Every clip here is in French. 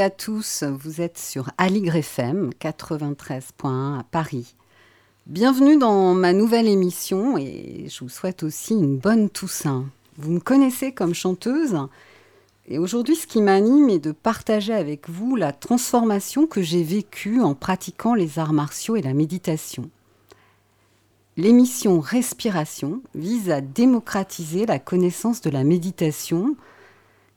À tous, vous êtes sur Aligre FM 93.1 à Paris. Bienvenue dans ma nouvelle émission et je vous souhaite aussi une bonne Toussaint. Vous me connaissez comme chanteuse et aujourd'hui ce qui m'anime est de partager avec vous la transformation que j'ai vécue en pratiquant les arts martiaux et la méditation. L'émission Respiration vise à démocratiser la connaissance de la méditation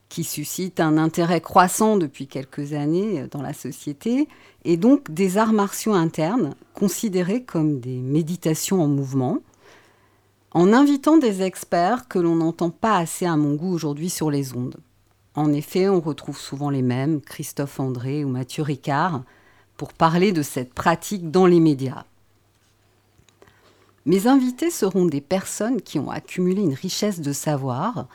qui suscite un intérêt croissant depuis quelques années dans la société, et donc des arts martiaux internes considérés comme des méditations en mouvement, en invitant des experts que l'on n'entend pas assez à mon goût aujourd'hui sur les ondes. En effet, on retrouve souvent les mêmes, Christophe André ou Mathieu Ricard, pour parler de cette pratique dans les médias. Mes invités seront des personnes qui ont accumulé une richesse de savoir,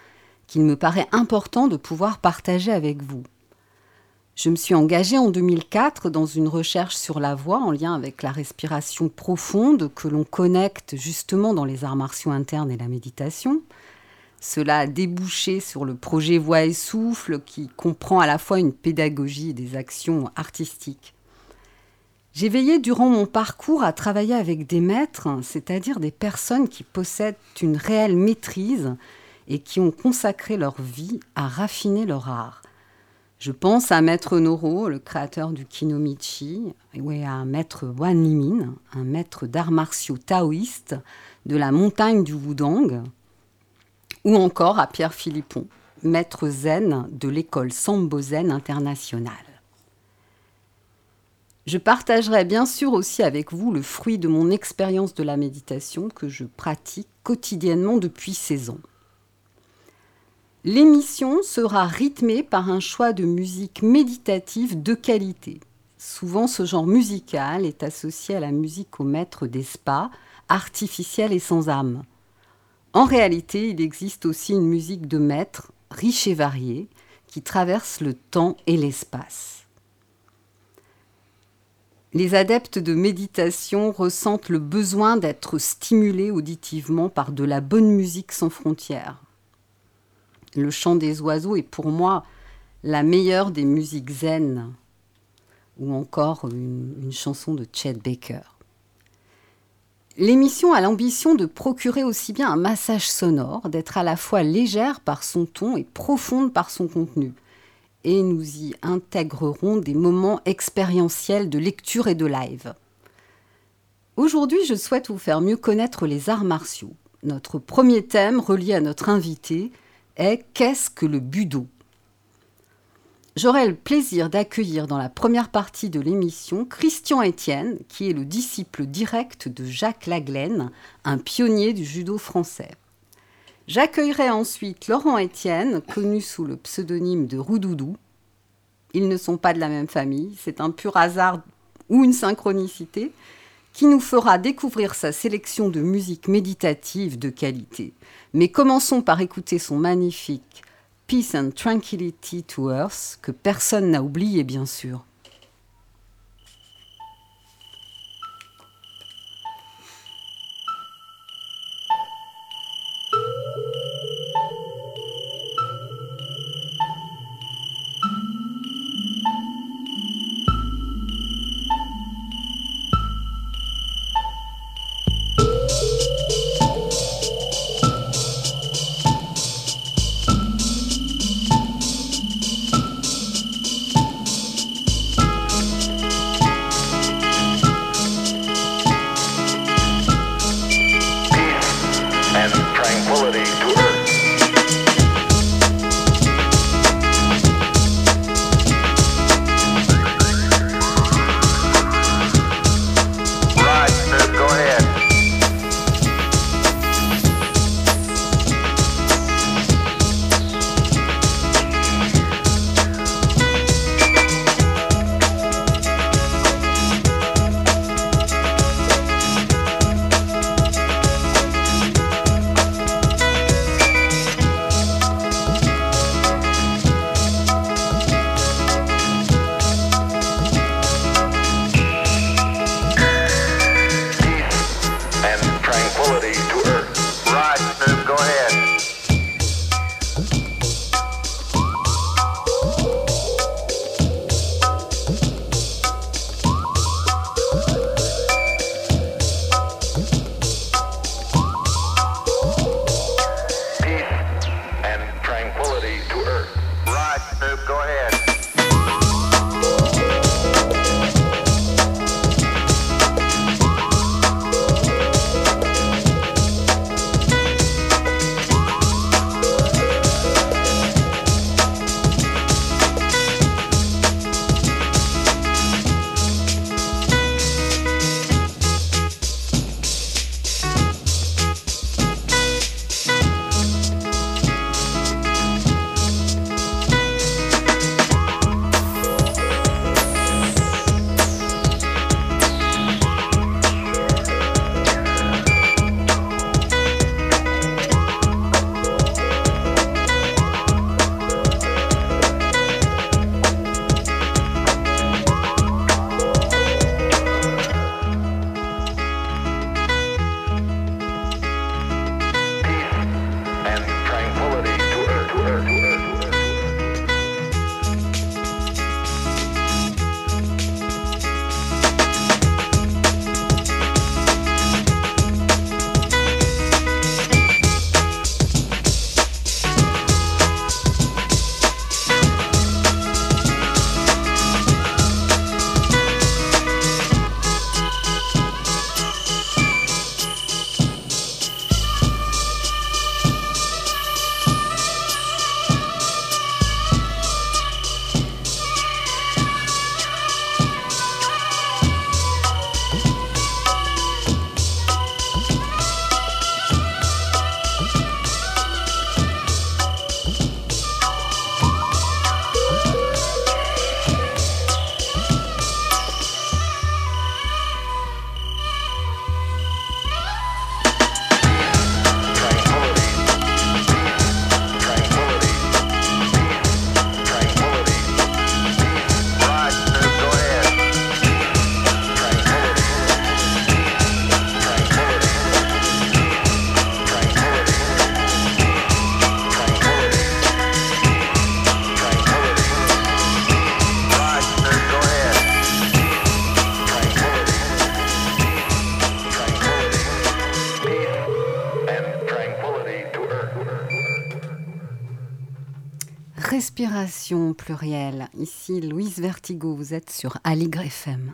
qu'il me paraît important de pouvoir partager avec vous. Je me suis engagée en 2004 dans une recherche sur la voix en lien avec la respiration profonde que l'on connecte justement dans les arts martiaux internes et la méditation. Cela a débouché sur le projet Voix et Souffle qui comprend à la fois une pédagogie et des actions artistiques. J'ai veillé durant mon parcours à travailler avec des maîtres, c'est-à-dire des personnes qui possèdent une réelle maîtrise et qui ont consacré leur vie à raffiner leur art. Je pense à Maître Noro, le créateur du Kinomichi, et à Maître Wan Limin, un maître d'arts martiaux taoïste de la montagne du Wudang, ou encore à Pierre Philippon, maître zen de l'école Sambo Zen internationale. Je partagerai bien sûr aussi avec vous le fruit de mon expérience de la méditation que je pratique quotidiennement depuis 16 ans. L'émission sera rythmée par un choix de musique méditative de qualité. Souvent, ce genre musical est associé à la musique au maître des spas, artificielle et sans âme. En réalité, il existe aussi une musique de maître, riche et variée, qui traverse le temps et l'espace. Les adeptes de méditation ressentent le besoin d'être stimulés auditivement par de la bonne musique sans frontières. Le chant des oiseaux est pour moi la meilleure des musiques zen, ou encore une, chanson de Chet Baker. L'émission a l'ambition de procurer aussi bien un massage sonore, d'être à la fois légère par son ton et profonde par son contenu. Et nous y intégrerons des moments expérientiels de lecture et de live. Aujourd'hui, je souhaite vous faire mieux connaître les arts martiaux. Notre premier thème, relié à notre invité, est Qu'est-ce que le budo? J'aurai le plaisir d'accueillir dans la première partie de l'émission Christian Etienne, qui est le disciple direct de Jacques Laglaine, un pionnier du judo français. J'accueillerai ensuite Laurent Etienne, connu sous le pseudonyme de Roudoudou. Ils ne sont pas de la même famille, c'est un pur hasard ou une synchronicité qui nous fera découvrir sa sélection de musique méditative de qualité. Mais commençons par écouter son magnifique Peace and Tranquility to Earth, que personne n'a oublié bien sûr. Ici Louise Vertigo, vous êtes sur Aligre FM.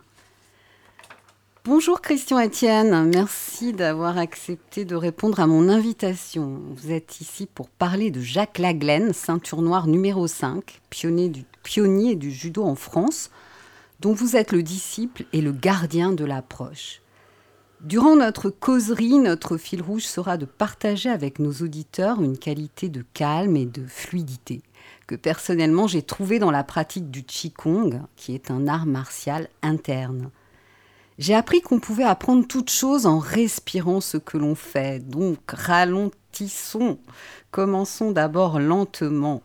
Bonjour Christian Etienne, merci d'avoir accepté de répondre à mon invitation. Vous êtes ici pour parler de Jacques Laglaine, ceinture noire numéro 5, pionnier du, pionnier du judo en France, dont vous êtes le disciple et le gardien de l'approche. Durant notre causerie, notre fil rouge sera de partager avec nos auditeurs une qualité de calme et de fluidité que personnellement j'ai trouvé dans la pratique du Qigong, qui est un art martial interne. J'ai appris qu'on pouvait apprendre toute chose en respirant ce que l'on fait, donc ralentissons, commençons d'abord lentement.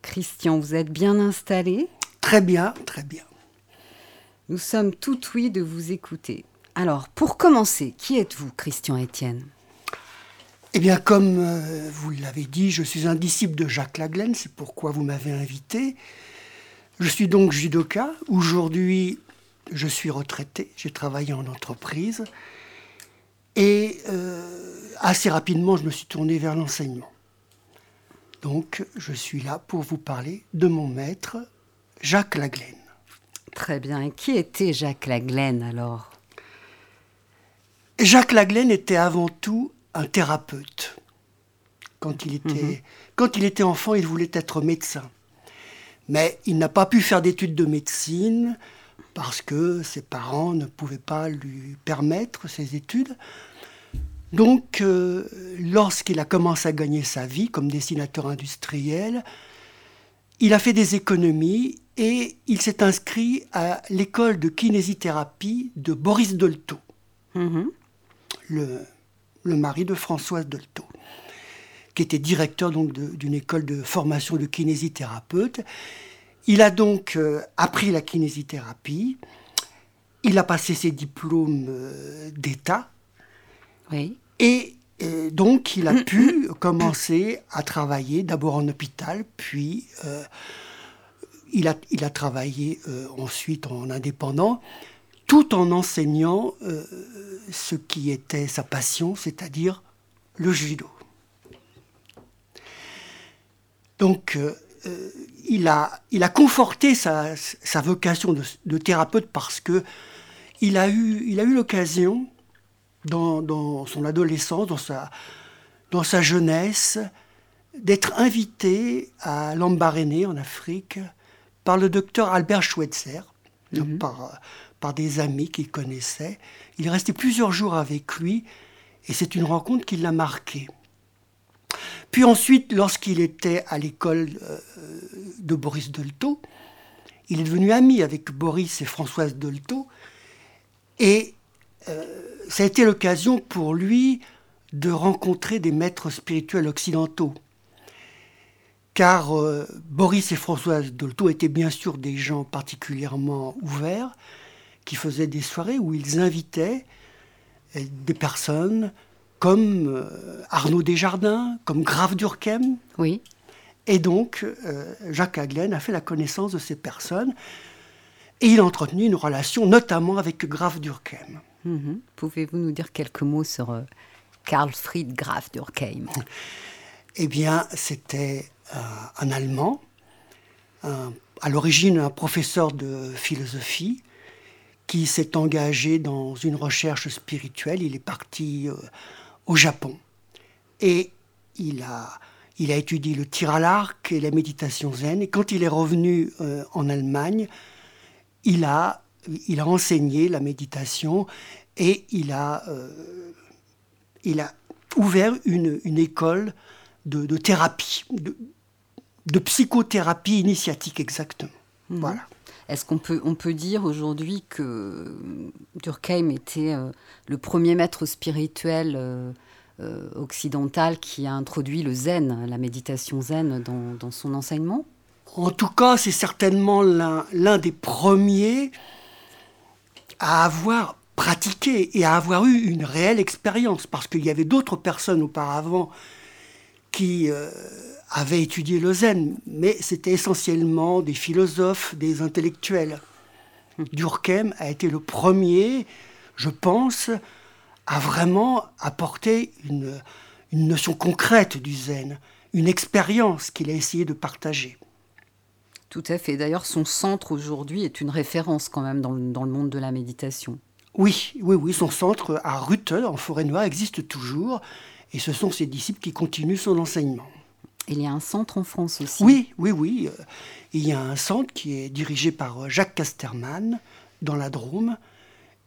Christian, vous êtes bien installé? Très bien, très bien. Nous sommes tout oui de vous écouter. Alors, pour commencer, qui êtes-vous, Christian Etienne? Eh bien, comme euh, vous l'avez dit, je suis un disciple de Jacques Laglaine, c'est pourquoi vous m'avez invité. Je suis donc judoka. Aujourd'hui, je suis retraité, j'ai travaillé en entreprise. Et euh, assez rapidement, je me suis tourné vers l'enseignement. Donc, je suis là pour vous parler de mon maître, Jacques Laglaine. Très bien. Et qui était Jacques Laglaine alors? Jacques Laglaine était avant tout un thérapeute. Quand il était, mhm. quand il était enfant, il voulait être médecin. Mais il n'a pas pu faire d'études de médecine parce que ses parents ne pouvaient pas lui permettre ces études. Donc, euh, lorsqu'il a commencé à gagner sa vie comme dessinateur industriel, il a fait des économies et il s'est inscrit à l'école de kinésithérapie de Boris Dolto. Mhm le, mari de Françoise Dolto, qui était directeur donc d'une école de formation de kinésithérapeute. Il a donc euh, appris la kinésithérapie. Il a passé ses diplômes euh, d'État. Oui. Et euh, donc, il a pu commencer à travailler d'abord en hôpital, puis il, a, il a travaillé ensuite en indépendant tout en enseignant euh, ce qui était sa passion, c'est-à-dire le judo. Donc, euh, euh, il, a, conforté sa, vocation de, thérapeute parce que il a eu, il a eu l'occasion, dans, son adolescence, dans sa, dans sa jeunesse, d'être invité à Lambaréné, en Afrique, par le docteur Albert Schweitzer, mhm. par, par des amis qu'il connaissait. Il est resté plusieurs jours avec lui et c'est une rencontre qui l'a marqué. Puis ensuite, lorsqu'il était à l'école euh, de Boris Dolto, il est devenu ami avec Boris et Françoise Dolto et euh, ça a été l'occasion pour lui de rencontrer des maîtres spirituels occidentaux. Car euh, Boris et Françoise Dolto étaient bien sûr des gens particulièrement ouverts, qui faisaient des soirées où ils invitaient euh, des personnes comme euh, Arnaud Desjardins, comme Grave Durkheim. Oui. Et donc, euh, Jacques Aglen a fait la connaissance de ces personnes et il a entretenu une relation notamment avec Grave Durkheim. Mhm. Pouvez-vous nous dire quelques mots sur Karl Fried Graf Durkheim? Eh bien, c'était un Allemand, à l'origine un professeur de philosophie, qui s'est engagé dans une recherche spirituelle. Il est parti euh, au Japon et il a, il a étudié le tir à l'arc et la méditation zen. Et quand il est revenu euh, en Allemagne, il a, il a enseigné la méditation et il a, euh, il a ouvert une, une école de, thérapie, de, psychothérapie initiatique exactement. Mhm. Voilà. Est-ce qu'on peut, on peut dire aujourd'hui que Durkheim était euh, le premier maître spirituel euh, euh, occidental qui a introduit le zen, la méditation zen, dans, son enseignement? En tout cas, c'est certainement l'un des premiers à avoir pratiqué et à avoir eu une réelle expérience, parce qu'il y avait d'autres personnes auparavant qui avaient étudié le zen, mais c'était essentiellement des philosophes, des intellectuels. Durkheim a été le premier, je pense, à vraiment apporter une, une notion concrète du zen, une expérience qu'il a essayé de partager. Tout à fait. D'ailleurs, son centre aujourd'hui est une référence quand même dans le, dans le monde de la méditation. Oui, oui, oui. Son centre à Rutte, en Forêt Noire, existe toujours. Et ce sont ses disciples qui continuent son enseignement. Il y a un centre en France aussi. Oui, oui, oui. Euh, il y a un centre qui est dirigé par euh, Jacques Casterman dans la Drôme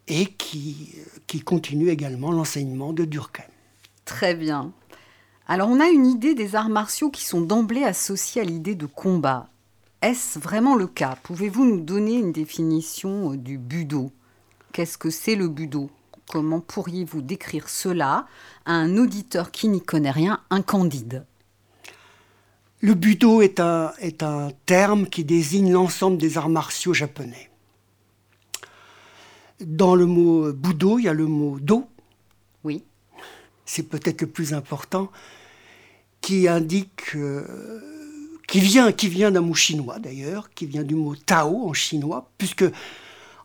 et qui, euh, qui continue également l'enseignement de Durkheim. Très bien. Alors on a une idée des arts martiaux qui sont d'emblée associés à l'idée de combat. Est-ce vraiment le cas? Pouvez-vous nous donner une définition du budo? Qu'est-ce que c'est le budo? Comment pourriez-vous décrire cela à un auditeur qui n'y connaît rien, incandide Le budo est un, est un terme qui désigne l'ensemble des arts martiaux japonais. Dans le mot budo, il y a le mot do. Oui. C'est peut-être le plus important, qui indique, euh, qui vient, qui vient d'un mot chinois d'ailleurs, qui vient du mot tao en chinois, puisque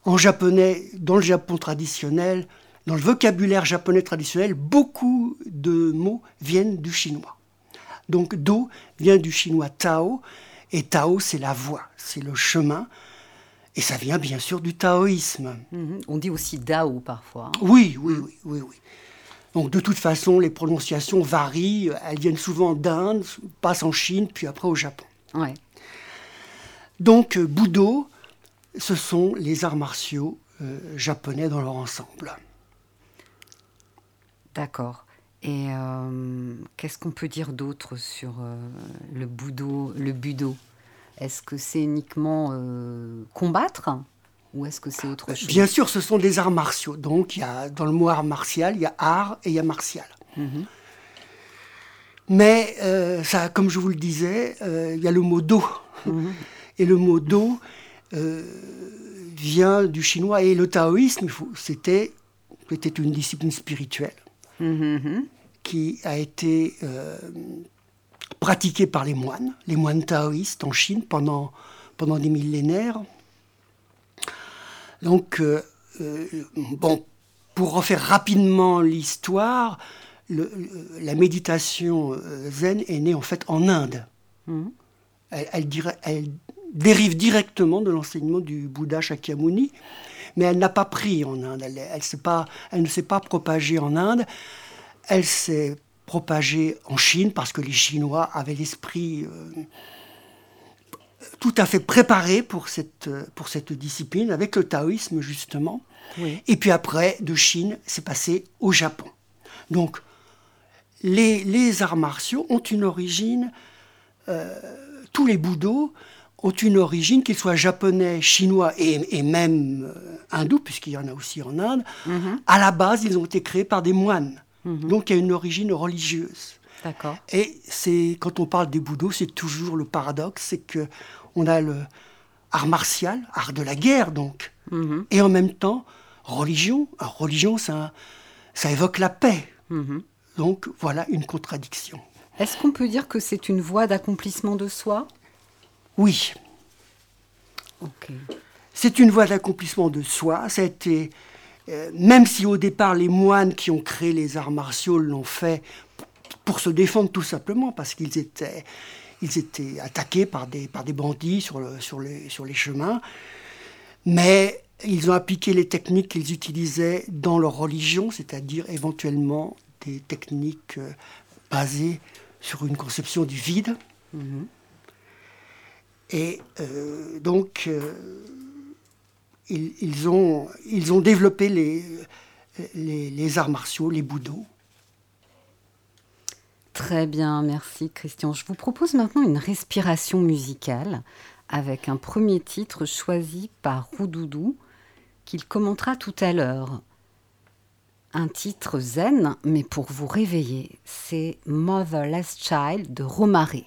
en japonais, dans le Japon traditionnel, dans le vocabulaire japonais traditionnel, beaucoup de mots viennent du chinois. Donc do vient du chinois tao, et tao c'est la voie, c'est le chemin, et ça vient bien sûr du taoïsme. Mhm. On dit aussi dao parfois. Hein. Oui, oui, oui, oui, oui. Donc de toute façon, les prononciations varient, elles viennent souvent d'Inde, passent en Chine, puis après au Japon. Ouais. Donc Budo, ce sont les arts martiaux euh, japonais dans leur ensemble. D'accord. Et euh, qu'est-ce qu'on peut dire d'autre sur euh, le budo, le budo? Est-ce que c'est uniquement euh, combattre ou est-ce que c'est autre chose? Bien sûr, ce sont des arts martiaux. Donc, il y a, dans le mot art martial, il y a art et il y a martial. Mhm. Mais, ça, comme je vous le disais, il y a le mot do. Mhm. Et le mot do vient du chinois. Et le taoïsme, c'était une discipline spirituelle. Mhm. qui a été euh, pratiqué par les moines, les moines taoïstes en Chine pendant, pendant des millénaires. Donc, euh, euh, bon, pour refaire rapidement l'histoire, la méditation zen est née en fait en Inde. Mhm. Elle, elle, dérive directement de l'enseignement du Bouddha Shakyamuni mais elle n'a pas pris en Inde. Elle, elle ne s'est pas propagée en Inde. Elle s'est propagée en Chine parce que les Chinois avaient l'esprit euh, tout à fait préparé pour cette, pour cette discipline, avec le taoïsme justement. Et puis après, de Chine, c'est passé au Japon. Donc, les, les, arts martiaux ont une origine, euh, tous les bouddhos ont une origine, qu'ils soient japonais, chinois et, même euh, hindous, puisqu'il y en a aussi en Inde. Mhm. À la base, ils ont été créés par des moines. Mhm. Donc il y a une origine religieuse. D'accord. Et c'est quand on parle des bouddhos, c'est toujours le paradoxe, c'est que on a le art martial, art de la guerre donc, Mhm. et en même temps religion. Alors, religion, ça, ça évoque la paix. Donc voilà une contradiction. Est-ce qu'on peut dire que c'est une voie d'accomplissement de soi? Oui, c'est une voie d'accomplissement de soi. Ça a été, euh, même si au départ les moines qui ont créé les arts martiaux l'ont fait pour se défendre tout simplement, parce qu'ils étaient, ils étaient attaqués par des, par des bandits sur, le, sur, les, sur les chemins. Mais ils ont appliqué les techniques qu'ils utilisaient dans leur religion, c'est-à-dire éventuellement des techniques euh, basées sur une conception du vide. Mhm. Et euh, donc, euh, ils, ont, développé les, arts martiaux, les bouddhos. Très bien, merci Christian. Je vous propose maintenant une respiration musicale avec un premier titre choisi par Roudoudou qu'il commentera tout à l'heure. Un titre zen, mais pour vous réveiller, c'est Motherless Child de Romare.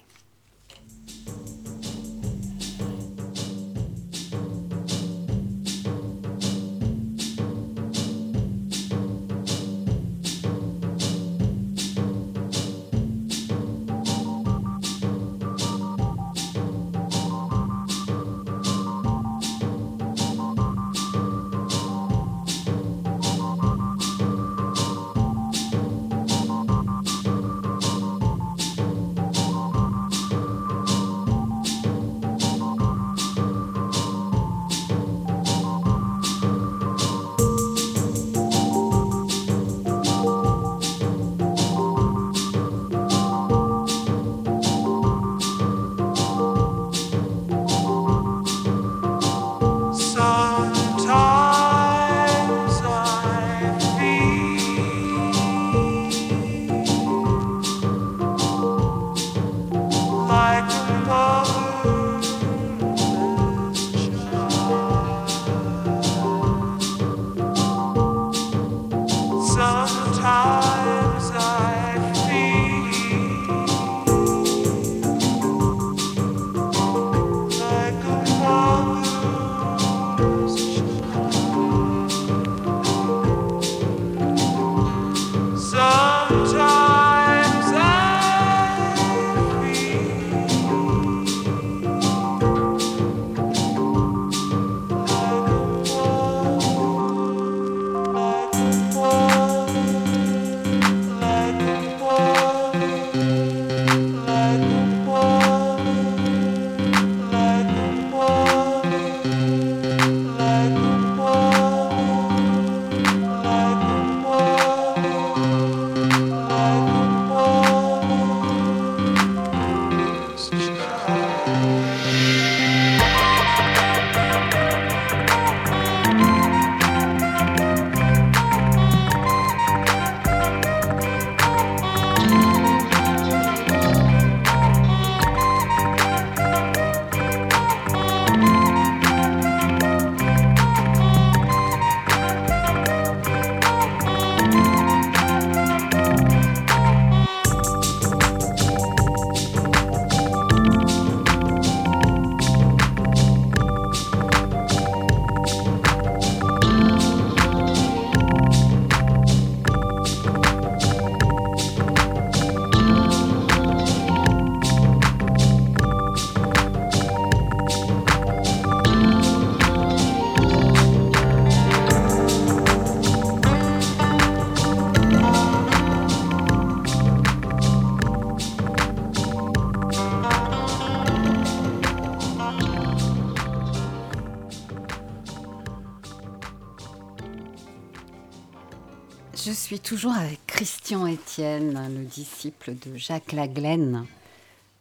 Toujours avec Christian Étienne, le disciple de Jacques Laglaine.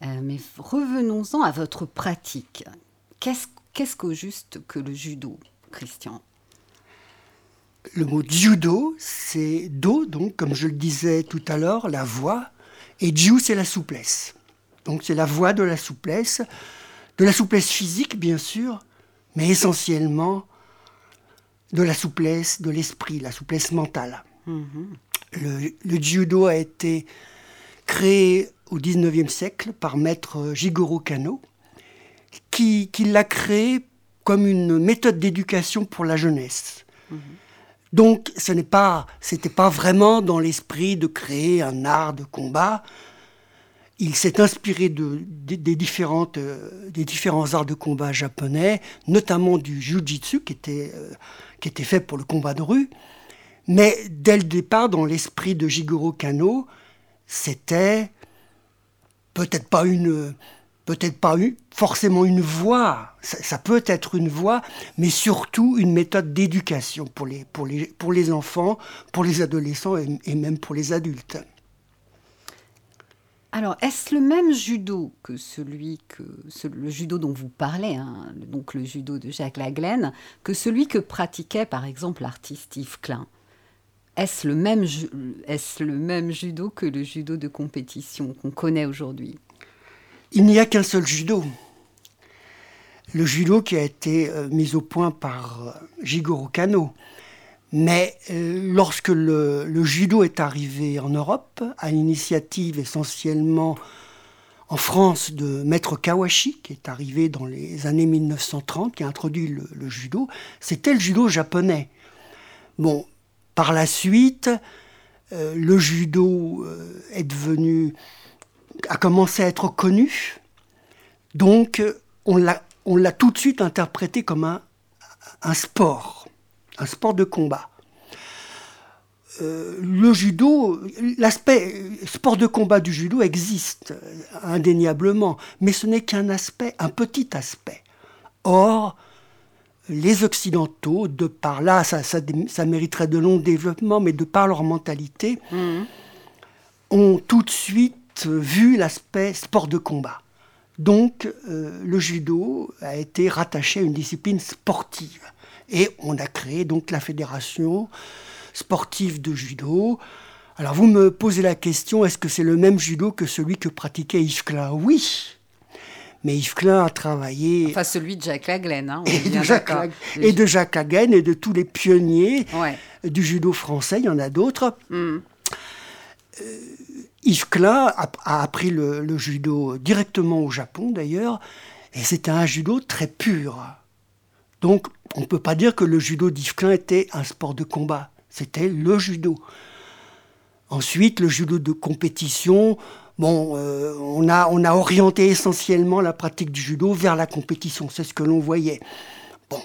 Euh, mais revenons-en à votre pratique. Qu'est-ce qu'au juste que le judo, Christian? Le mot judo, c'est do, donc comme je le disais tout à l'heure, la voix, et ju, c'est la souplesse. Donc c'est la voix de la souplesse, de la souplesse physique, bien sûr, mais essentiellement de la souplesse de l'esprit, la souplesse mentale. Le, judo a été créé au XIXe siècle par maître Jigoro Kano, qui, l'a créé comme une méthode d'éducation pour la jeunesse. Donc, ce n'est pas, c'était pas vraiment dans l'esprit de créer un art de combat. Il s'est inspiré de, des, différentes, euh, des différents arts de combat japonais, notamment du jujitsu qui était, euh, qui était fait pour le combat de rue. Mais dès le départ, dans l'esprit de Jigoro Kano, c'était peut-être pas une, peut-être pas forcément une voie, ça, peut être une voie, mais surtout une méthode d'éducation pour les, pour, les, pour les enfants, pour les adolescents et, même pour les adultes. Alors, est-ce le même judo que celui que le judo dont vous parlez, hein, donc le judo de Jacques Laglaine, que celui que pratiquait par exemple l'artiste Yves Klein? Est-ce le, même, judo que le judo de compétition qu'on connaît aujourd'hui? Il n'y a qu'un seul judo. Le judo qui a été euh, mis au point par euh, Jigoro Kano. Mais euh, lorsque le, judo est arrivé en Europe, à l'initiative essentiellement en France de Maître Kawashi, qui est arrivé dans les années 1930, qui a introduit le, le judo, c'était le judo japonais. Bon, par la suite, euh, le judo euh, est devenu, a commencé à être connu, donc on l'a tout de suite interprété comme un, sport, un sport de combat. Euh, le judo, l'aspect sport de combat du judo existe indéniablement, mais ce n'est qu'un aspect, un petit aspect. Or, les Occidentaux, de par là, ça, ça, mériterait de longs développements, mais de par leur mentalité, mhm. ont tout de suite vu l'aspect sport de combat. Donc, euh, le judo a été rattaché à une discipline sportive. Et on a créé donc la fédération sportive de judo. Alors, vous me posez la question, est-ce que c'est le même judo que celui que pratiquait Yves Klein Oui, mais Yves Klein a travaillé. Enfin, celui de Jacques Laglaine. Hein, et, de Jacques et, de Jacques Laglaine et de tous les pionniers du judo français. Il y en a d'autres. Hmm. Euh, Yves Klein a, appris le, judo directement au Japon, d'ailleurs. Et c'était un judo très pur. Donc, on ne peut pas dire que le judo d'Yves Klein était un sport de combat. C'était le judo. Ensuite, le judo de compétition, Bon, euh, on, a, on a orienté essentiellement la pratique du judo vers la compétition, c'est ce que l'on voyait. Bon,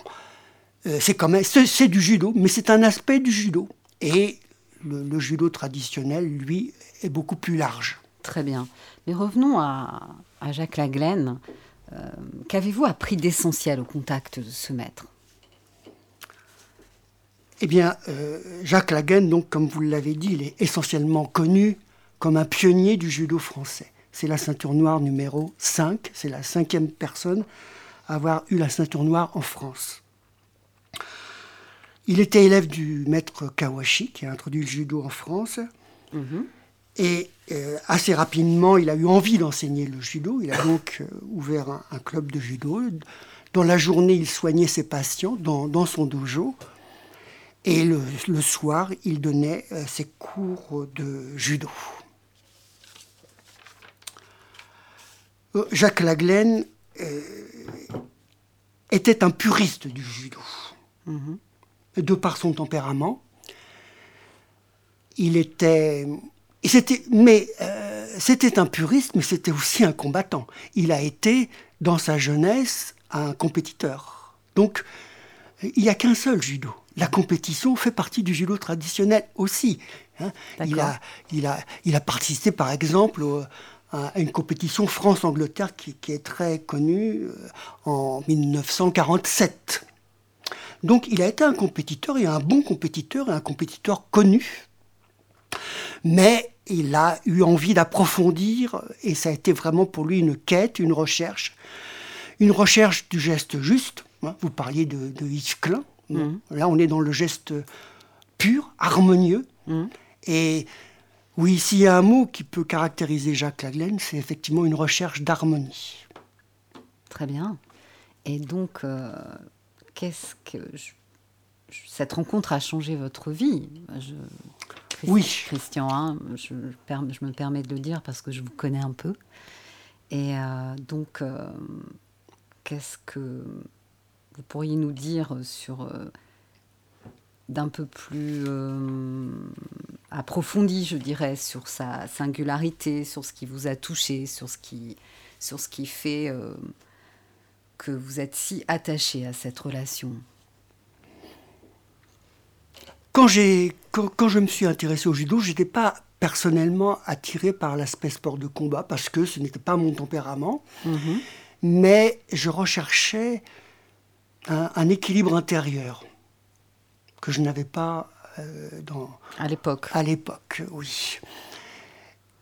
euh, c'est quand même, c'est du judo, mais c'est un aspect du judo. Et le, judo traditionnel, lui, est beaucoup plus large. Très bien. Mais revenons à, Jacques Laglaine. Euh, qu'avez-vous appris d'essentiel au contact de ce maître? Eh bien, Jacques Laglaine, donc, comme vous l'avez dit, il est essentiellement connu comme un pionnier du judo français. C'est la ceinture noire numéro 5, c'est la cinquième personne à avoir eu la ceinture noire en France. Il était élève du maître Kawashi, qui a introduit le judo en France. Mhm. Et euh, assez rapidement, il a eu envie d'enseigner le judo. Il a donc euh, ouvert un, club de judo. Dans la journée, il soignait ses patients dans, son dojo. Et le, soir, il donnait euh, ses cours de judo. Jacques Laglaine euh, était un puriste du judo, mhm. de par son tempérament. Il était, mais euh, c'était un puriste, mais c'était aussi un combattant. Il a été, dans sa jeunesse, un compétiteur. Donc, il n'y a qu'un seul judo. La compétition fait partie du judo traditionnel aussi. Hein. Il, a, il, a, il, a, participé, par exemple, au, à une compétition France-Angleterre qui, est très connue euh, en 1947. Donc il a été un compétiteur et un bon compétiteur et un compétiteur connu Mais il a eu envie d'approfondir et ça a été vraiment pour lui une quête, une recherche. Une recherche du geste juste. Hein. Vous parliez de, Yves Klein. Mmh. Là, on est dans le geste pur, harmonieux. Mmh. Et oui, s'il y a un mot qui peut caractériser Jacques Laglaine, c'est effectivement une recherche d'harmonie. Très bien. Et donc, euh, qu'est-ce que cette rencontre a changé votre vie? Oui. Christian, hein, je, me permets de le dire parce que je vous connais un peu. Et euh, donc, euh, qu'est-ce que vous pourriez nous dire sur d'un peu plus approfondi, je dirais, sur sa singularité, sur ce qui vous a touché, sur ce qui, sur ce qui fait que vous êtes si attaché à cette relation quand, quand, quand, je me suis intéressé au judo, je n'étais pas personnellement attiré par l'aspect sport de combat parce que ce n'était pas mon tempérament. Mhm. Mais je recherchais un, équilibre intérieur que je n'avais pas euh, dans... À l'époque. À l'époque, oui.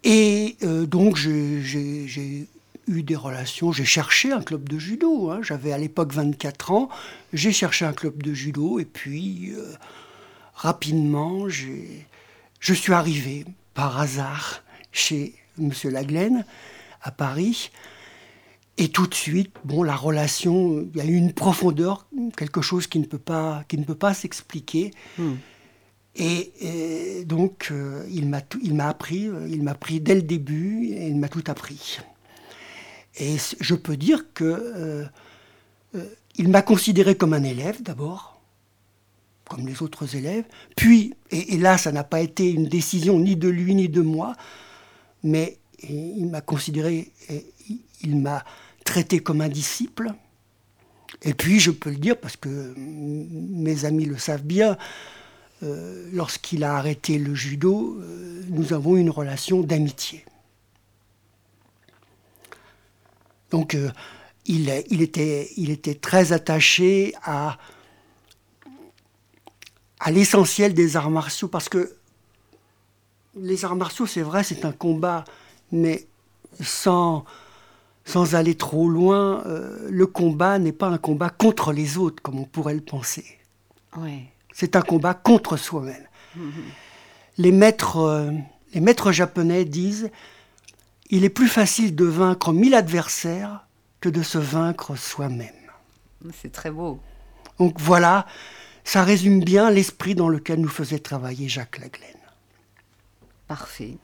Et euh, donc j'ai eu des relations. J'ai cherché un club de judo. Hein. J'avais à l'époque 24 ans. J'ai cherché un club de judo et puis euh, rapidement, je suis arrivé par hasard chez M. Laglaine à Paris. Et tout de suite, bon, la relation, il y a eu une profondeur, quelque chose qui ne peut pas, qui ne peut pas s'expliquer. Hmm. Et, donc, euh, il m'a appris, il m'a appris dès le début, et il m'a tout appris. Et je peux dire que euh, euh, il m'a considéré comme un élève d'abord, comme les autres élèves. Puis, et, là, ça n'a pas été une décision ni de lui ni de moi, mais il m'a considéré, il m'a traité comme un disciple. Et puis, je peux le dire parce que mes amis le savent bien, euh, lorsqu'il a arrêté le judo, nous avons une relation d'amitié. Donc euh, il, était, très attaché à, l'essentiel des arts martiaux, parce que les arts martiaux, c'est vrai, c'est un combat, mais sans, aller trop loin, euh, le combat n'est pas un combat contre les autres, comme on pourrait le penser. C'est un combat contre soi-même. Les, maîtres, euh, les maîtres japonais disent il est plus facile de vaincre mille adversaires que de se vaincre soi-même. C'est très beau. Donc voilà, ça résume bien l'esprit dans lequel nous faisait travailler Jacques Laglaine. Parfait.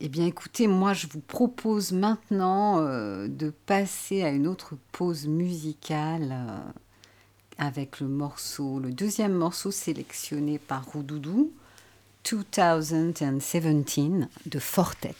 Eh bien écoutez, moi je vous propose maintenant euh, de passer à une autre pause musicale euh, avec le morceau, le deuxième morceau sélectionné par Roudoudou, 2017 de Fortet.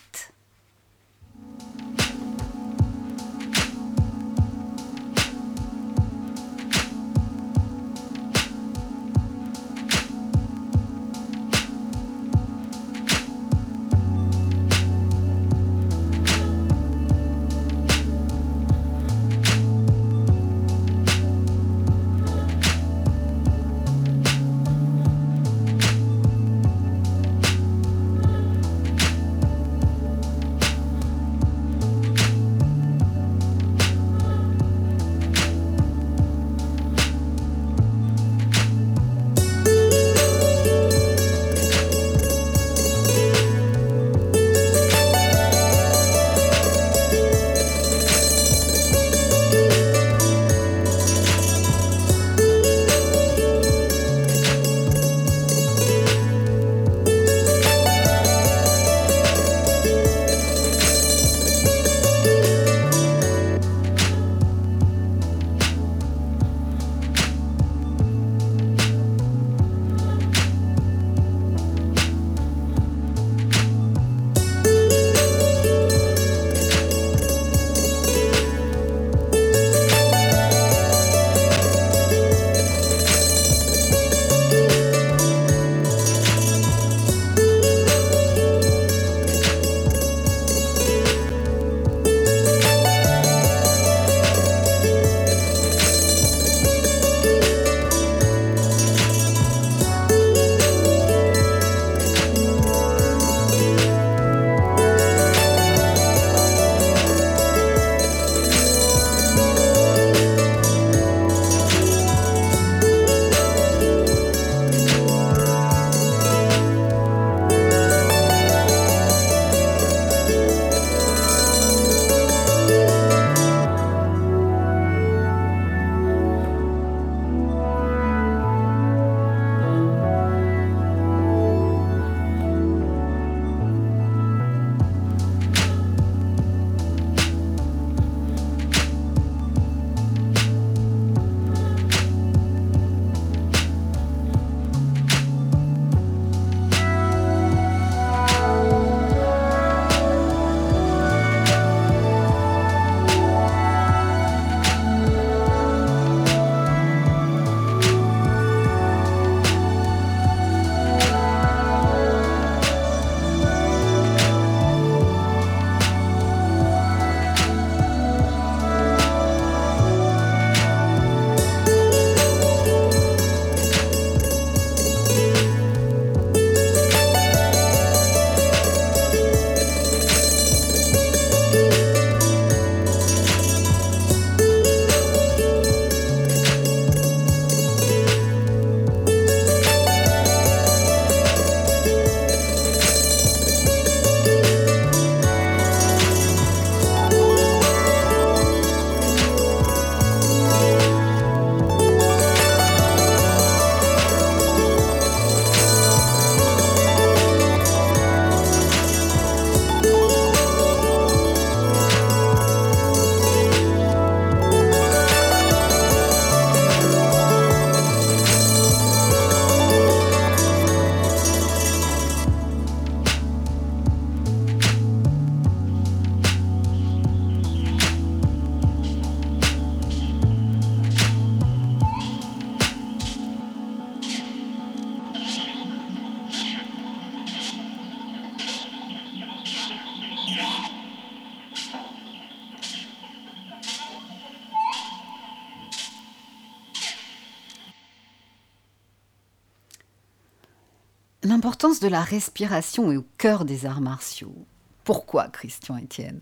L'importance de la respiration est au cœur des arts martiaux. Pourquoi, Christian Etienne?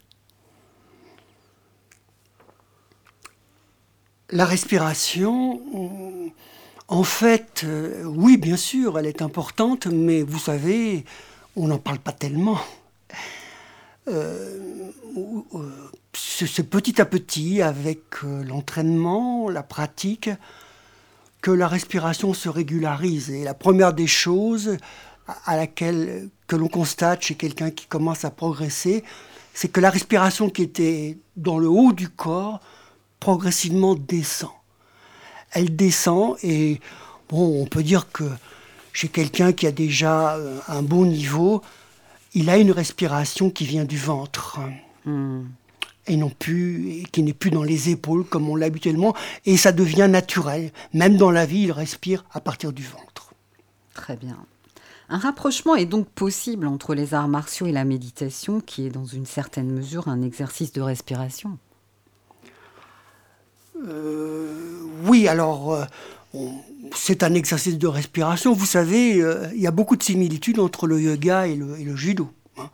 La respiration, en fait, euh, oui, bien sûr, elle est importante, mais vous savez, on n'en parle pas tellement. Euh, euh, c'est petit à petit, avec l'entraînement, la pratique, que la respiration se régularise. Et la première des choses à laquelle que l'on constate chez quelqu'un qui commence à progresser, c'est que la respiration qui était dans le haut du corps progressivement descend. Elle descend et bon, on peut dire que chez quelqu'un qui a déjà euh, un bon niveau, il a une respiration qui vient du ventre. Hmm. Et non plus, qui n'est plus dans les épaules comme on l'a habituellement, et ça devient naturel. Même dans la vie, il respire à partir du ventre. Très bien. Un rapprochement est donc possible entre les arts martiaux et la méditation, qui est dans une certaine mesure un exercice de respiration. Euh, oui, alors euh, c'est un exercice de respiration. Vous savez, euh, il y a beaucoup de similitudes entre le yoga et le, judo. Hein.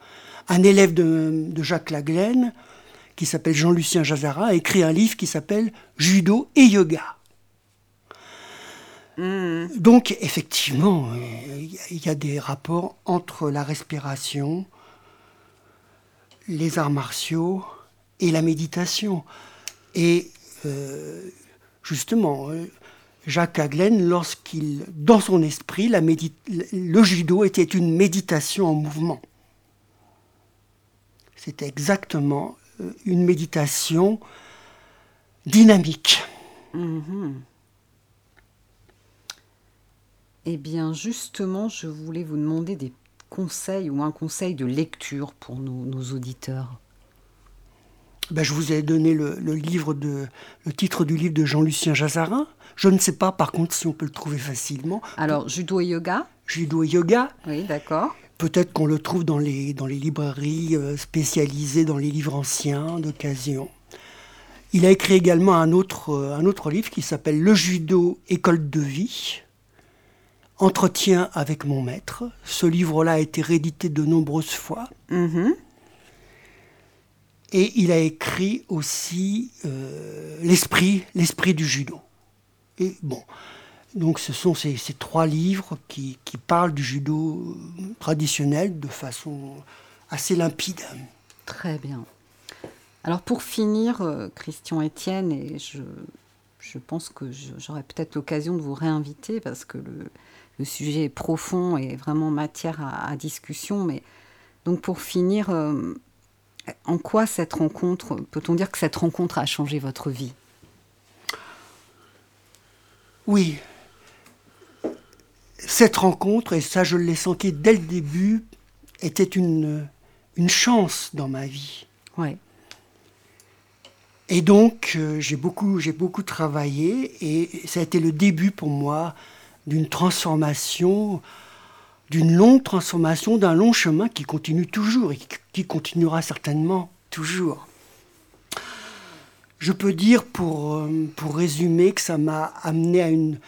Un élève de, Jacques Laglaine, qui s'appelle Jean-Lucien Jazara, a écrit un livre qui s'appelle Judo et yoga. Hmm. Donc, effectivement, il y a des rapports entre la respiration, les arts martiaux et la méditation. Et euh, justement, euh, Jacques Aglen, lorsqu'il, dans son esprit, le judo était une méditation en mouvement. C'était exactement euh, une méditation dynamique. Mm-hmm. Eh bien, justement, je voulais vous demander des conseils ou un conseil de lecture pour nos auditeurs. Ben, je vous ai donné le, livre de, le titre du livre de Jean-Lucien Jazarin. Je ne sais pas, par contre, si on peut le trouver facilement. Alors, judo et yoga Judo et yoga. Oui, d'accord. Peut-être qu'on le trouve dans les, dans les librairies euh, spécialisées dans les livres anciens d'occasion. Il a écrit également un autre, euh, un autre livre qui s'appelle Le judo, école de vie. Entretien avec mon maître. Ce livre-là a été réédité de nombreuses fois. Mm et il a écrit aussi euh, l'esprit, l'esprit du judo. Et bon, donc ce sont ces, trois livres qui, parlent du judo traditionnel de façon assez limpide. Très bien. Alors pour finir, euh, Christian Etienne, et je, je pense que j'aurai peut-être l'occasion de vous réinviter parce que le, le, sujet est profond et vraiment matière à, discussion. Mais donc pour finir, euh, en quoi cette rencontre, peut-on dire que cette rencontre a changé votre vie? Oui. Cette rencontre, et ça je l'ai senti dès le début, était une, une chance dans ma vie. Ouais. Et donc, euh, j'ai beaucoup, j'ai beaucoup travaillé et ça a été le début pour moi d'une transformation d'une longue transformation, d'un long chemin qui continue toujours et qui continuera certainement toujours. Je peux dire pour, euh, pour résumer que ça m'a amené à une,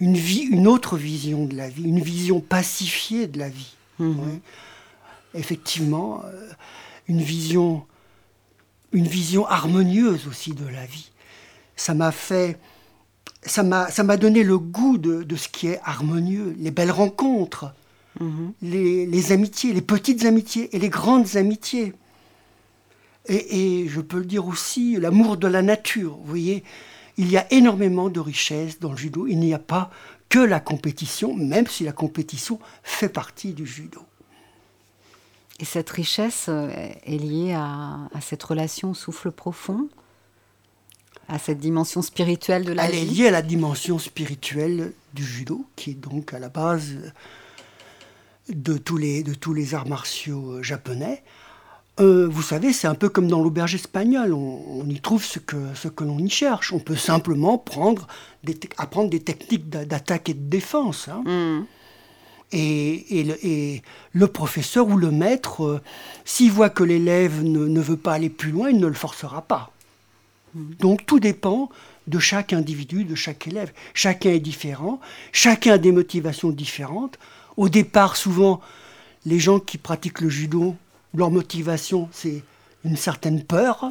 une, vie, une autre vision de la vie, une vision pacifiée de la vie. Mhm. Effectivement, euh, une vision, une vision harmonieuse aussi de la vie. Ça m'a fait, ça m'a donné le goût de, de, ce qui est harmonieux, les belles rencontres, Mhm. les, amitiés, les petites amitiés et les grandes amitiés. Et, je peux le dire aussi, l'amour de la nature. Vous voyez, il y a énormément de richesses dans le judo. Il n'y a pas que la compétition, même si la compétition fait partie du judo. Et cette richesse euh, est liée à, cette relation souffle profond, à cette dimension spirituelle de la Elle vie. Elle est liée à la dimension spirituelle du judo, qui est donc à la base de tous les, de tous les arts martiaux euh, japonais. Euh, vous savez, c'est un peu comme dans l'auberge espagnole, on, y trouve ce que, ce que l'on y cherche. On peut simplement prendre des apprendre des techniques d'attaque et de défense. Hein. Mm. Et, et, le, professeur ou le maître, euh, s'il voit que l'élève ne, veut pas aller plus loin, il ne le forcera pas. Mm. Donc tout dépend de chaque individu, de chaque élève. Chacun est différent, chacun a des motivations différentes au départ, souvent, les gens qui pratiquent le judo, leur motivation, c'est une certaine peur,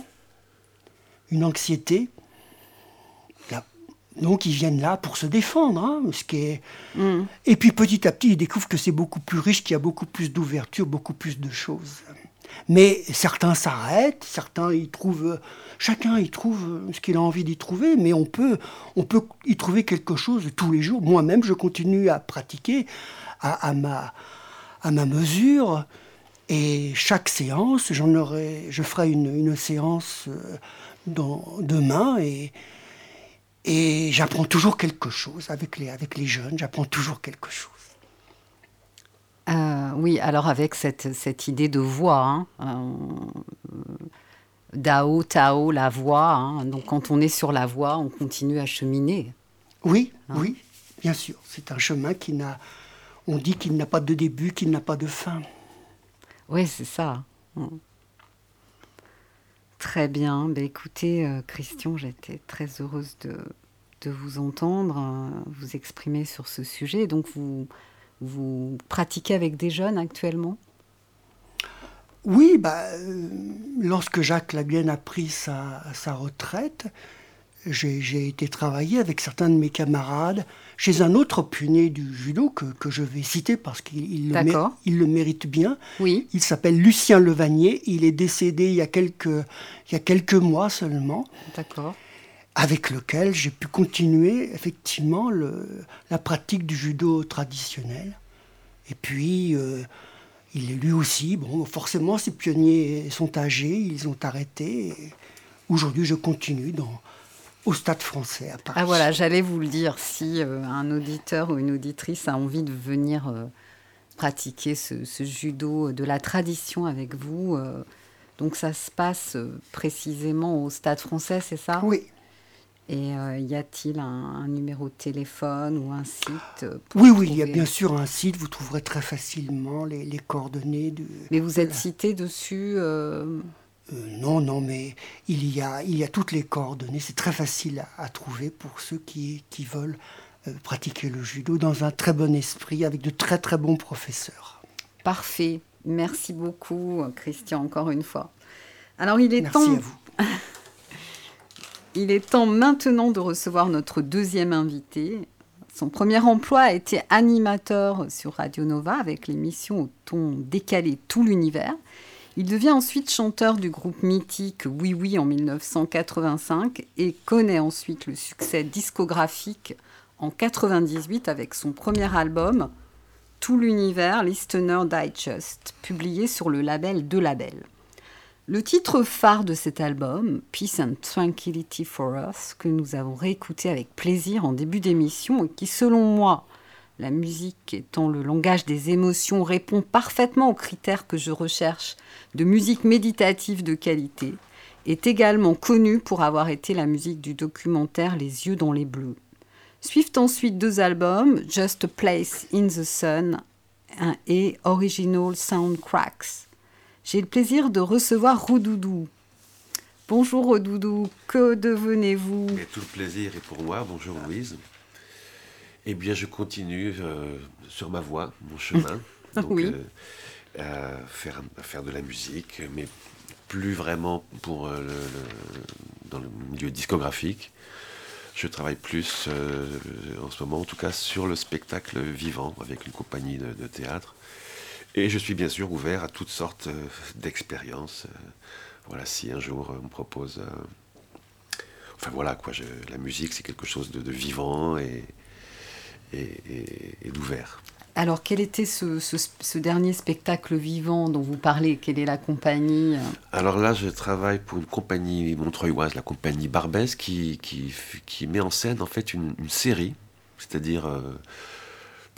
une anxiété. Donc ils viennent là pour se défendre. Hein, ce qui est... Mm. Et puis petit à petit, ils découvrent que c'est beaucoup plus riche, qu'il y a beaucoup plus d'ouverture, beaucoup plus de choses. Mais certains s'arrêtent, certains y trouvent, chacun y trouve ce qu'il a envie d'y trouver, mais on peut, on peut y trouver quelque chose tous les jours. Moi-même, je continue à pratiquer à, ma, à ma mesure. Et chaque séance, j'en aurai, je ferai une, une séance euh, demain et, et j'apprends toujours quelque chose avec les, avec les jeunes, j'apprends toujours quelque chose. Euh, oui, alors avec cette, cette idée de voix, hein, euh, Dao, Tao, la voix. Hein, donc quand on est sur la voie, on continue à cheminer. Oui, hein. oui, bien sûr. C'est un chemin qui n'a. On dit qu'il n'a pas de début, qu'il n'a pas de fin. Oui, c'est ça. Très bien. Ben, écoutez, euh, Christian, j'étais très heureuse de, de vous entendre vous exprimer sur ce sujet. Donc vous vous pratiquez avec des jeunes actuellement? Oui, bah, euh, lorsque Jacques Labienne a pris sa, sa retraite, j'ai été travailler avec certains de mes camarades chez un autre pionnier du judo que, que je vais citer parce qu'il le, il le, mérite bien. Oui. Il s'appelle Lucien Levanier. Il est décédé il y a quelques, il y a quelques mois seulement. D'accord avec lequel j'ai pu continuer effectivement le, la pratique du judo traditionnel. Et puis, euh, il est lui aussi, bon, forcément, ces pionniers sont âgés, ils ont arrêté. Aujourd'hui, je continue dans, au Stade français à Paris. Ah voilà, j'allais vous le dire, si euh, un auditeur ou une auditrice a envie de venir euh, pratiquer ce, ce, judo de la tradition avec vous, donc ça se passe précisément au Stade français, c'est ça? Oui, et euh, y a-t-il un, numéro de téléphone ou un site Oui, oui, il y a bien sûr un site. Vous trouverez très facilement les, coordonnées. De, mais vous êtes cité dessus euh, euh, Non, non, mais il y a, il y a toutes les coordonnées. C'est très facile à, trouver pour ceux qui, qui veulent pratiquer le judo dans un très bon esprit avec de très très bons professeurs. Parfait. Merci beaucoup, Christian, encore une fois. Alors, il est Merci temps. à vous. Il est temps maintenant de recevoir notre deuxième invité. Son premier emploi a été animateur sur Radio Nova avec l'émission au ton décalé Tout l'univers. Il devient ensuite chanteur du groupe mythique Oui Oui en 1985 et connaît ensuite le succès discographique en 1998 avec son premier album Tout l'univers, Listener Digest, publié sur le label De Label. Le titre phare de cet album, Peace and Tranquility for Us, que nous avons réécouté avec plaisir en début d'émission et qui, selon moi, la musique étant le langage des émotions, répond parfaitement aux critères que je recherche de musique méditative de qualité, est également connu pour avoir été la musique du documentaire Les yeux dans les bleus. Suivent ensuite deux albums, Just a Place in the Sun et Original Sound Cracks. J'ai le plaisir de recevoir Roudoudou. Bonjour Roudoudou, que devenez-vous? Tout le plaisir est pour moi. Bonjour Louise. Eh bien, je continue euh, sur ma voie, mon chemin. Donc, euh, à, faire, faire de la musique, mais plus vraiment pour euh, le, dans le milieu discographique. Je travaille plus en ce moment, en tout cas, sur le spectacle vivant avec une compagnie de théâtre. Et je suis bien sûr ouvert à toutes sortes euh, d'expériences. Euh, voilà, si un jour on me propose. Euh, enfin voilà, quoi, la musique c'est quelque chose de, vivant et, et, d'ouvert. Alors, quel était ce, dernier spectacle vivant dont vous parlez? Quelle est la compagnie? Alors là, je travaille pour une compagnie montreuilloise, la compagnie Barbès, qui, qui, met en scène en fait une, série, c'est-à-dire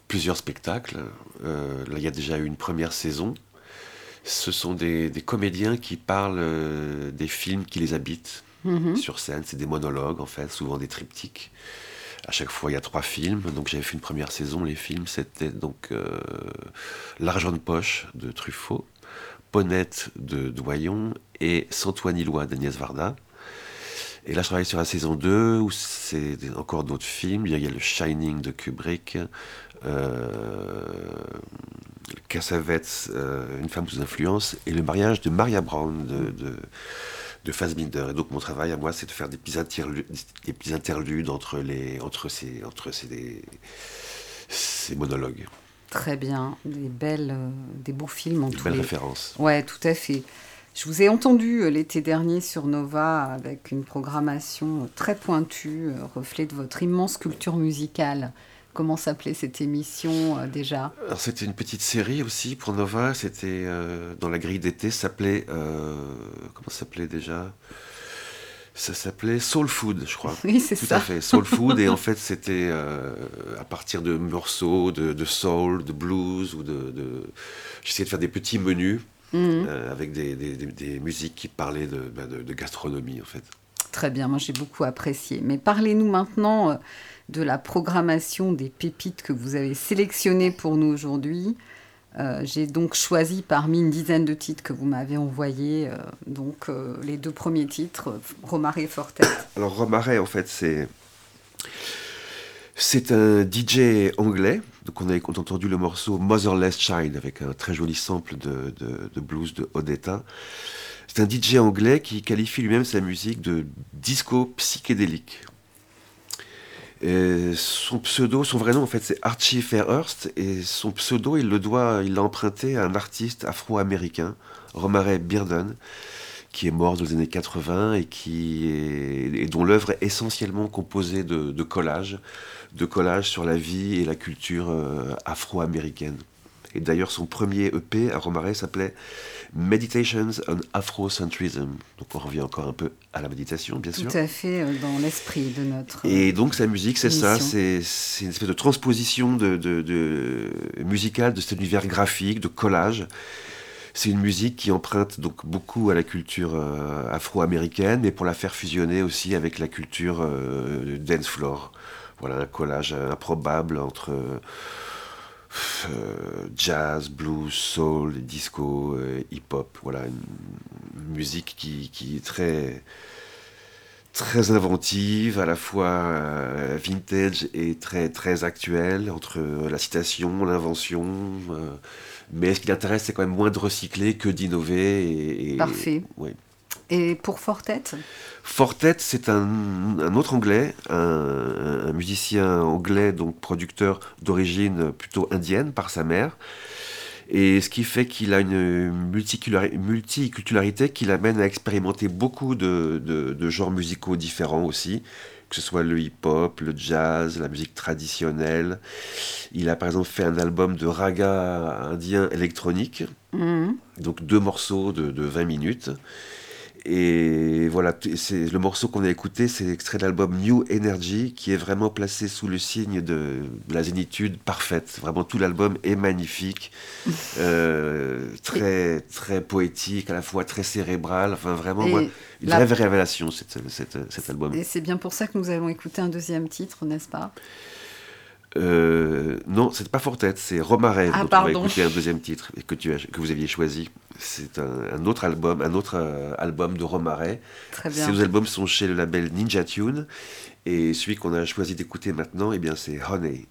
plusieurs spectacles. Euh, là, il y a déjà eu une première saison. Ce sont des, comédiens qui parlent euh, des films qui les habitent mhm. sur scène. C'est des monologues, en fait, souvent des triptyques. À chaque fois, il y a trois films. Donc, j'avais fait une première saison. Les films, c'était donc euh, L'argent de poche de Truffaut, Ponette de Doyon et Santoine-Illois d'Agnès Varda. Et là, je travaille sur la saison 2, où c'est encore d'autres films. Il y, a, le Shining de Kubrick, Cassavetes, Une femme sous influence, et le mariage de Maria Brown de, de, de Fassbinder. Et donc mon travail à moi, c'est de faire des petits interludes, des petits interludes entre, les, entre, ces, entre ces, ces monologues. Très bien, des belles, des beaux films en Des belles références. Ouais, tout à fait. Je vous ai entendu euh, l'été dernier sur Nova avec une programmation euh, très pointue, euh, reflet de votre immense culture musicale. Comment s'appelait cette émission déjà? Alors c'était une petite série aussi pour Nova. C'était dans la grille d'été. S'appelait comment s'appelait déjà? Ça s'appelait Soul Food, je crois. Oui, c'est ça. Tout à fait, Soul Food. et en fait, c'était à partir de morceaux de, soul, de blues ou de. de... J'essayais de faire des petits menus Mhm. Euh, avec des, des, musiques qui parlaient bah, de, de, gastronomie en fait. Très bien, moi j'ai beaucoup apprécié. Mais parlez-nous maintenant euh, de la programmation des pépites que vous avez sélectionnées pour nous aujourd'hui. Euh, j'ai donc choisi parmi une dizaine de titres que vous m'avez envoyés, donc les deux premiers titres, Romaré et Fortet. Alors Romaré, en fait, c'est c'est un DJ anglais. Donc on a entendu le morceau Motherless Child avec un très joli sample de, blues de Odetta. C'est un DJ anglais qui qualifie lui-même sa musique de disco psychédélique. son pseudo, son vrai nom en fait c'est Archie Fairhurst et son pseudo il le doit, il l'a emprunté à un artiste afro-américain, Romare Bearden, qui est mort dans les années 80 et qui est, dont l'œuvre est essentiellement composée de, de collages de collage sur la vie et la culture euh, afro-américaine. Et d'ailleurs, son premier EP à Romare s'appelait Meditations on Afrocentrism. Donc on revient encore un peu à la méditation, bien sûr. Tout à fait euh, dans l'esprit de notre. Et donc sa musique, c'est ça, c'est une espèce de transposition de, de, musicale de cet univers graphique, de collage. C'est une musique qui emprunte donc beaucoup à la culture euh, afro-américaine, mais pour la faire fusionner aussi avec la culture dance floor. Voilà un collage improbable entre euh, jazz, blues, soul, disco, euh, hip-hop. Voilà une, musique qui, est très inventive, à la fois euh, vintage et très actuelle entre la citation, l'invention. Mais ce qui l'intéresse, c'est quand même moins de recycler que d'innover. Et, Parfait. Et pour Fortet? Fortet, c'est un, autre anglais, un, musicien anglais, donc producteur d'origine plutôt indienne par sa mère. Et ce qui fait qu'il a une multiculturalité qui l'amène à expérimenter beaucoup de, genres musicaux différents aussi, que ce soit le hip-hop, le jazz, la musique traditionnelle. Il a par exemple fait un album de raga indien électronique, mmh. donc deux morceaux de, de 20 minutes. Et voilà, c'est le morceau qu'on a écouté, c'est extrait de l'album New Energy, qui est vraiment placé sous le signe de, la zénitude parfaite. Vraiment, tout l'album est magnifique, euh, très très poétique, à la fois très cérébral. Enfin, vraiment, une vraie révélation cet, cet album. Et c'est bien pour ça que nous avons écouté un deuxième titre, n'est-ce pas? Euh, non, c'est pas Fortet, c'est Romaret ah, dont on va écouter un deuxième titre que, tu as, que vous aviez choisi. C'est un, autre album, un autre euh, album de Romaret. Ces deux albums sont chez le label Ninja Tune et celui qu'on a choisi d'écouter maintenant, eh bien c'est Honey.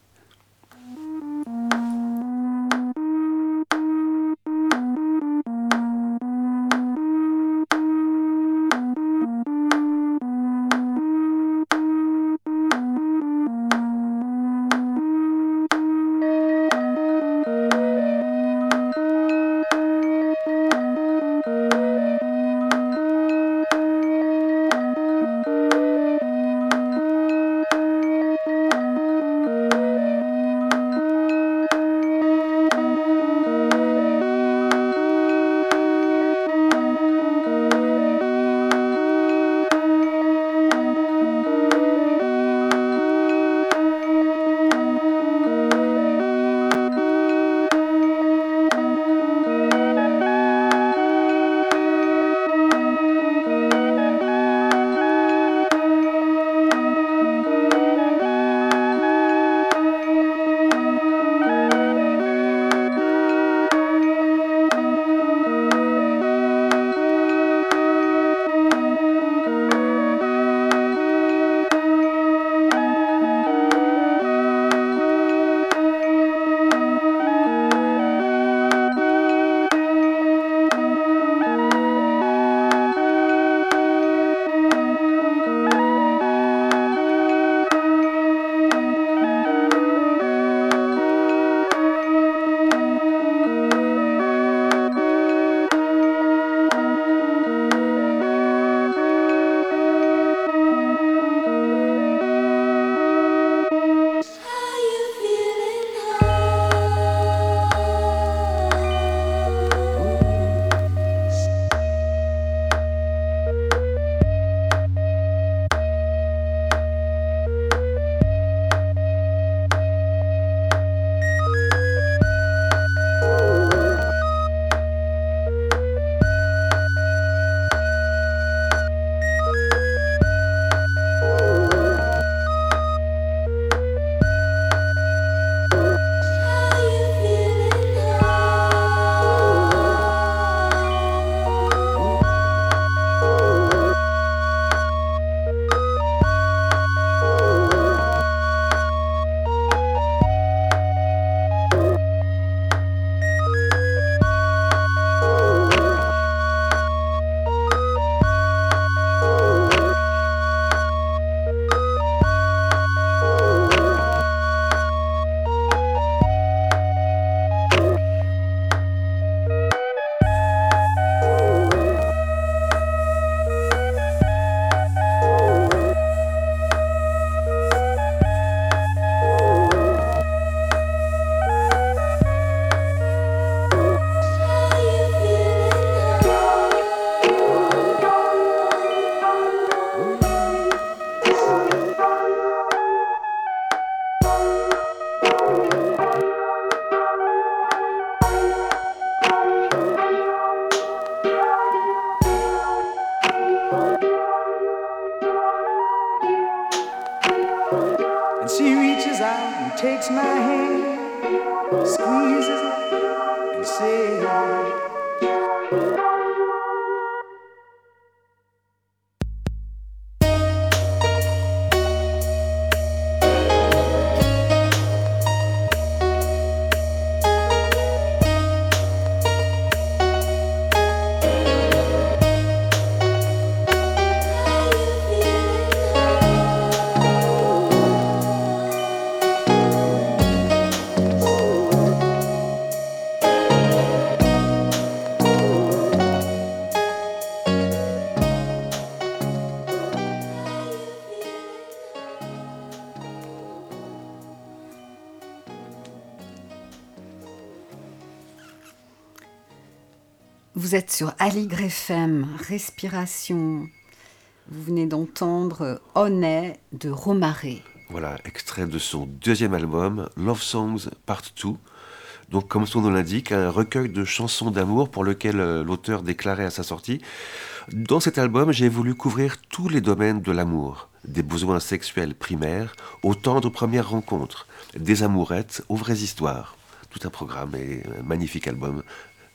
She reaches out and takes my hand, squeezes it, and says, Vous êtes sur Aligre FM, Respiration. Vous venez d'entendre Honnet de Romaré. Voilà, extrait de son deuxième album, Love Songs Part 2. Donc, comme son nom l'indique, un recueil de chansons d'amour pour lequel euh, l'auteur déclarait à sa sortie Dans cet album, j'ai voulu couvrir tous les domaines de l'amour, des besoins sexuels primaires aux tendres premières rencontres, des amourettes aux vraies histoires. Tout un programme et un magnifique album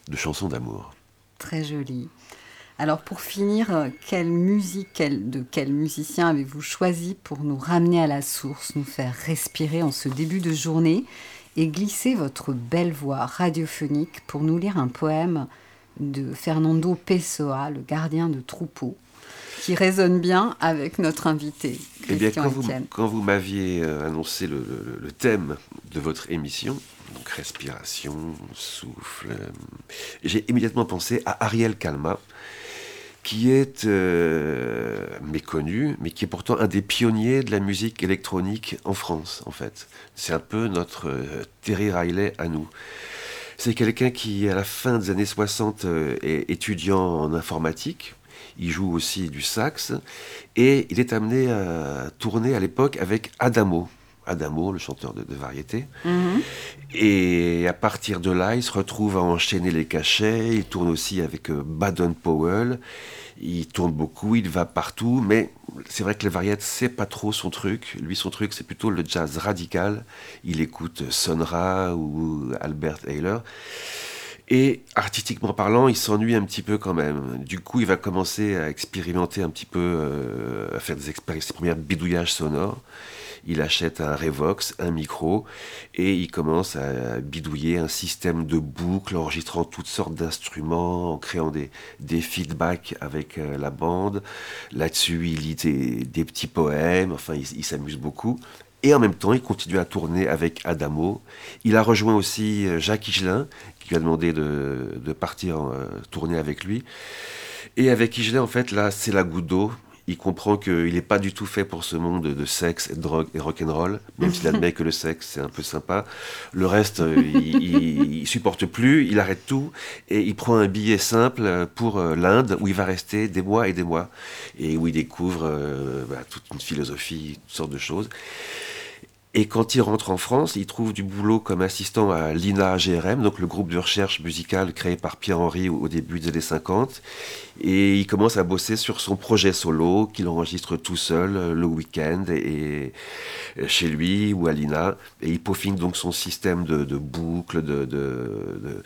de chansons d'amour. Très joli. Alors pour finir, euh, quelle musique, quel- de quel musicien avez-vous choisi pour nous ramener à la source, nous faire respirer en ce début de journée et glisser votre belle voix radiophonique pour nous lire un poème de Fernando Pessoa, le gardien de troupeau, qui résonne bien avec notre invité, Eh bien, quand vous, Etienne. quand vous m'aviez euh, annoncé le, le- le thème de votre émission, donc respiration, souffle, j'ai immédiatement pensé à Ariel Calma, qui est euh, méconnu, mais qui est pourtant un des pionniers de la musique électronique en France, en fait. C'est un peu notre euh, Terry Riley à nous. C'est quelqu'un qui, à la fin des années 60, euh, est étudiant en informatique. Il joue aussi du sax. Et il est amené à tourner à l'époque avec Adamo. Adamo, le chanteur de, de variété. Mhm. Et à partir de là, il se retrouve à enchaîner les cachets. Il tourne aussi avec euh, Baden Powell. Il tourne beaucoup, il va partout. Mais c'est vrai que les variétés, c'est pas trop son truc. Lui, son truc, c'est plutôt le jazz radical. Il écoute Sun Ra ou Albert Ayler. Et artistiquement parlant, il s'ennuie un petit peu quand même. Du coup, il va commencer à expérimenter un petit peu, euh, à faire des, ses premiers bidouillages sonores. Il achète un Revox, un micro, et il commence à bidouiller un système de boucles, enregistrant toutes sortes d'instruments, en créant des, des feedbacks avec euh, la bande. Là-dessus, il lit des, des petits poèmes, enfin, il, s'amuse beaucoup. Et en même temps, il continue à tourner avec Adamo. Il a rejoint aussi euh, Jacques Higelin, qui lui a demandé de, de partir euh, tourner avec lui. Et avec Higelin, en fait, là, c'est la goutte d'eau. Il comprend qu'il n'est pas du tout fait pour ce monde de sexe, et de drogue et rock'n'roll, même s'il admet que le sexe, c'est un peu sympa. Le reste, euh, il, il supporte plus, il arrête tout, et il prend un billet simple pour euh, l'Inde, où il va rester des mois et des mois, et où il découvre euh, bah, toute une philosophie, toutes sortes de choses. Et quand il rentre en France, il trouve du boulot comme assistant à l'INA GRM, donc le groupe de recherche musicale créé par Pierre-Henry au début des années 50. Et il commence à bosser sur son projet solo qu'il enregistre tout seul euh, le week-end et chez lui ou à l'INA. Et il peaufine donc son système de, de boucles, de, de- de-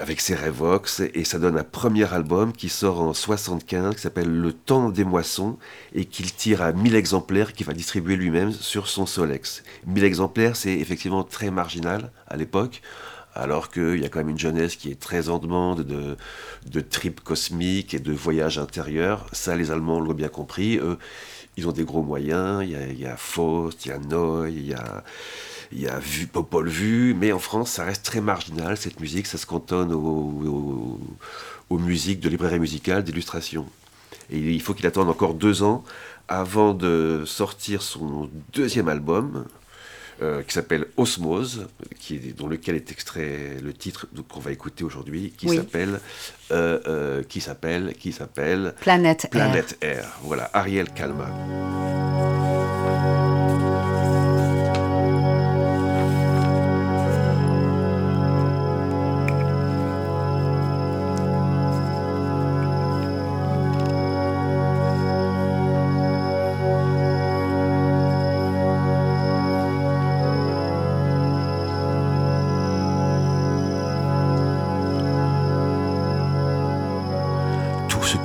avec ses Revox, et ça donne un premier album qui sort en 75, qui s'appelle Le Temps des Moissons, et qu'il tire à 1000 exemplaires, qu'il va distribuer lui-même sur son Solex. 1000 exemplaires, c'est effectivement très marginal à l'époque, alors qu'il y a quand même une jeunesse qui est très en demande de, de tripes cosmiques et de voyages intérieurs. Ça, les Allemands l'ont bien compris. Eux, ils ont des gros moyens. Il y a, il y a Faust, il y a Noy, il y a, il y a Vu- Popol Vuh, mais en France, ça reste très marginal, cette musique, ça se cantonne aux, aux- aux musiques de librairie musicale, d'illustration. Et il faut qu'il attende encore deux ans avant de sortir son deuxième album, euh, qui s'appelle Osmose, qui est, dont lequel est extrait le titre qu'on va écouter aujourd'hui, qui Oui. s'appelle, euh, euh, qui s'appelle, qui s'appelle Planète Air. Planète Air. Voilà, Ariel Kalma.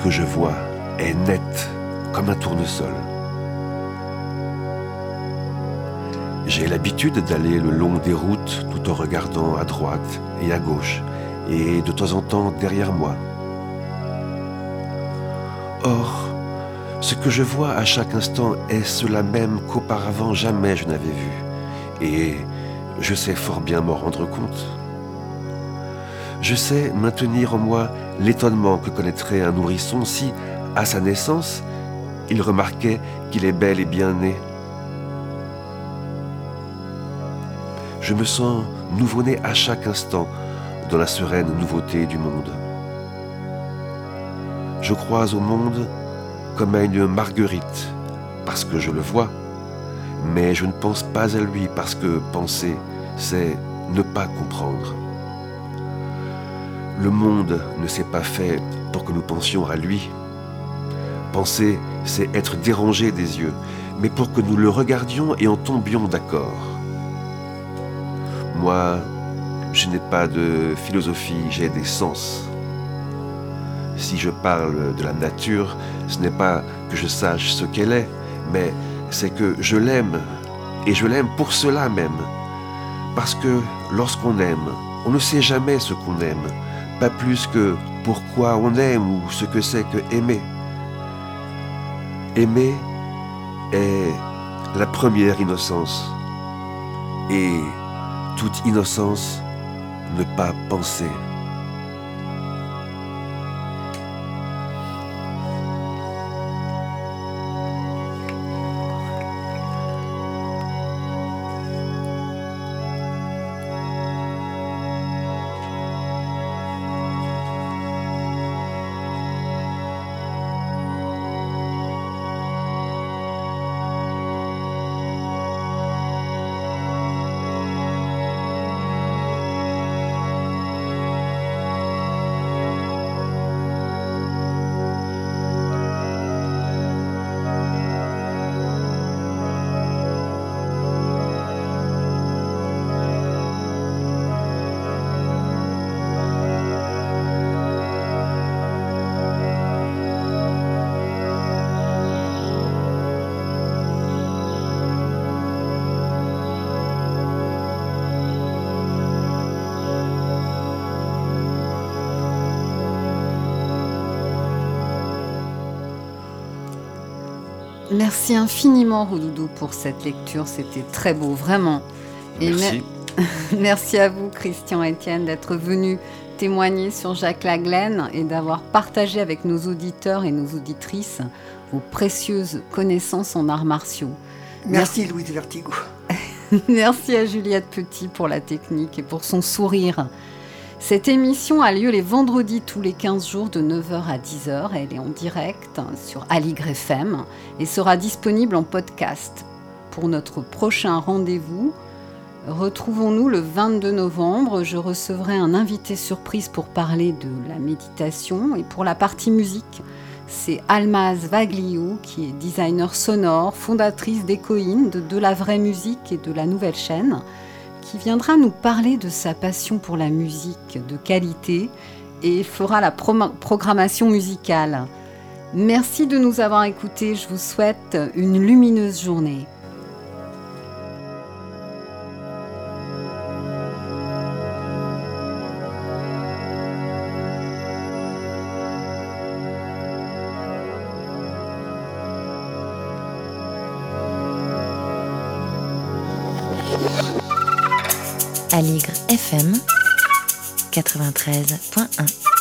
Que je vois est net comme un tournesol. J'ai l'habitude d'aller le long des routes tout en regardant à droite et à gauche et de temps en temps derrière moi. Or, ce que je vois à chaque instant est cela même qu'auparavant jamais je n'avais vu, et je sais fort bien m'en rendre compte. Je sais maintenir en moi l'étonnement que connaîtrait un nourrisson si, à sa naissance, il remarquait qu'il est bel et bien né. Je me sens nouveau-né à chaque instant dans la sereine nouveauté du monde. Je crois au monde comme à une marguerite, parce que je le vois, mais je ne pense pas à lui parce que penser, c'est ne pas comprendre. Le monde ne s'est pas fait pour que nous pensions à lui. Penser, c'est être dérangé des yeux, mais pour que nous le regardions et en tombions d'accord. Moi, je n'ai pas de philosophie, j'ai des sens. Si je parle de la nature, ce n'est pas que je sache ce qu'elle est, mais c'est que je l'aime, et je l'aime pour cela même. Parce que lorsqu'on aime, on ne sait jamais ce qu'on aime, plus que pourquoi on aime ou ce que c'est que aimer. Aimer est la première innocence, et toute innocence ne pas penser. Merci infiniment, Roudoudou, pour cette lecture. C'était très beau, vraiment. Merci. merci à vous, Christian Etienne, d'être venu témoigner sur Jacques Laglaine et d'avoir partagé avec nos auditeurs et nos auditrices vos précieuses connaissances en arts martiaux. Merci, Louise Vertigo. merci à Juliette Petit pour la technique et pour son sourire. Cette émission a lieu les vendredis tous les 15 jours de 9h à 10h. Elle est en direct sur Aligre FM et sera disponible en podcast. Pour notre prochain rendez-vous, retrouvons-nous le 22 novembre. Je recevrai un invité surprise pour parler de la méditation et pour la partie musique. C'est Almaz Vaglio qui est designer sonore, fondatrice d'Ecoin, de De la vraie musique et de la nouvelle chaîne qui viendra nous parler de sa passion pour la musique de qualité et fera la programmation musicale. Merci de nous avoir écoutés, je vous souhaite une lumineuse journée. Aligre FM 93.1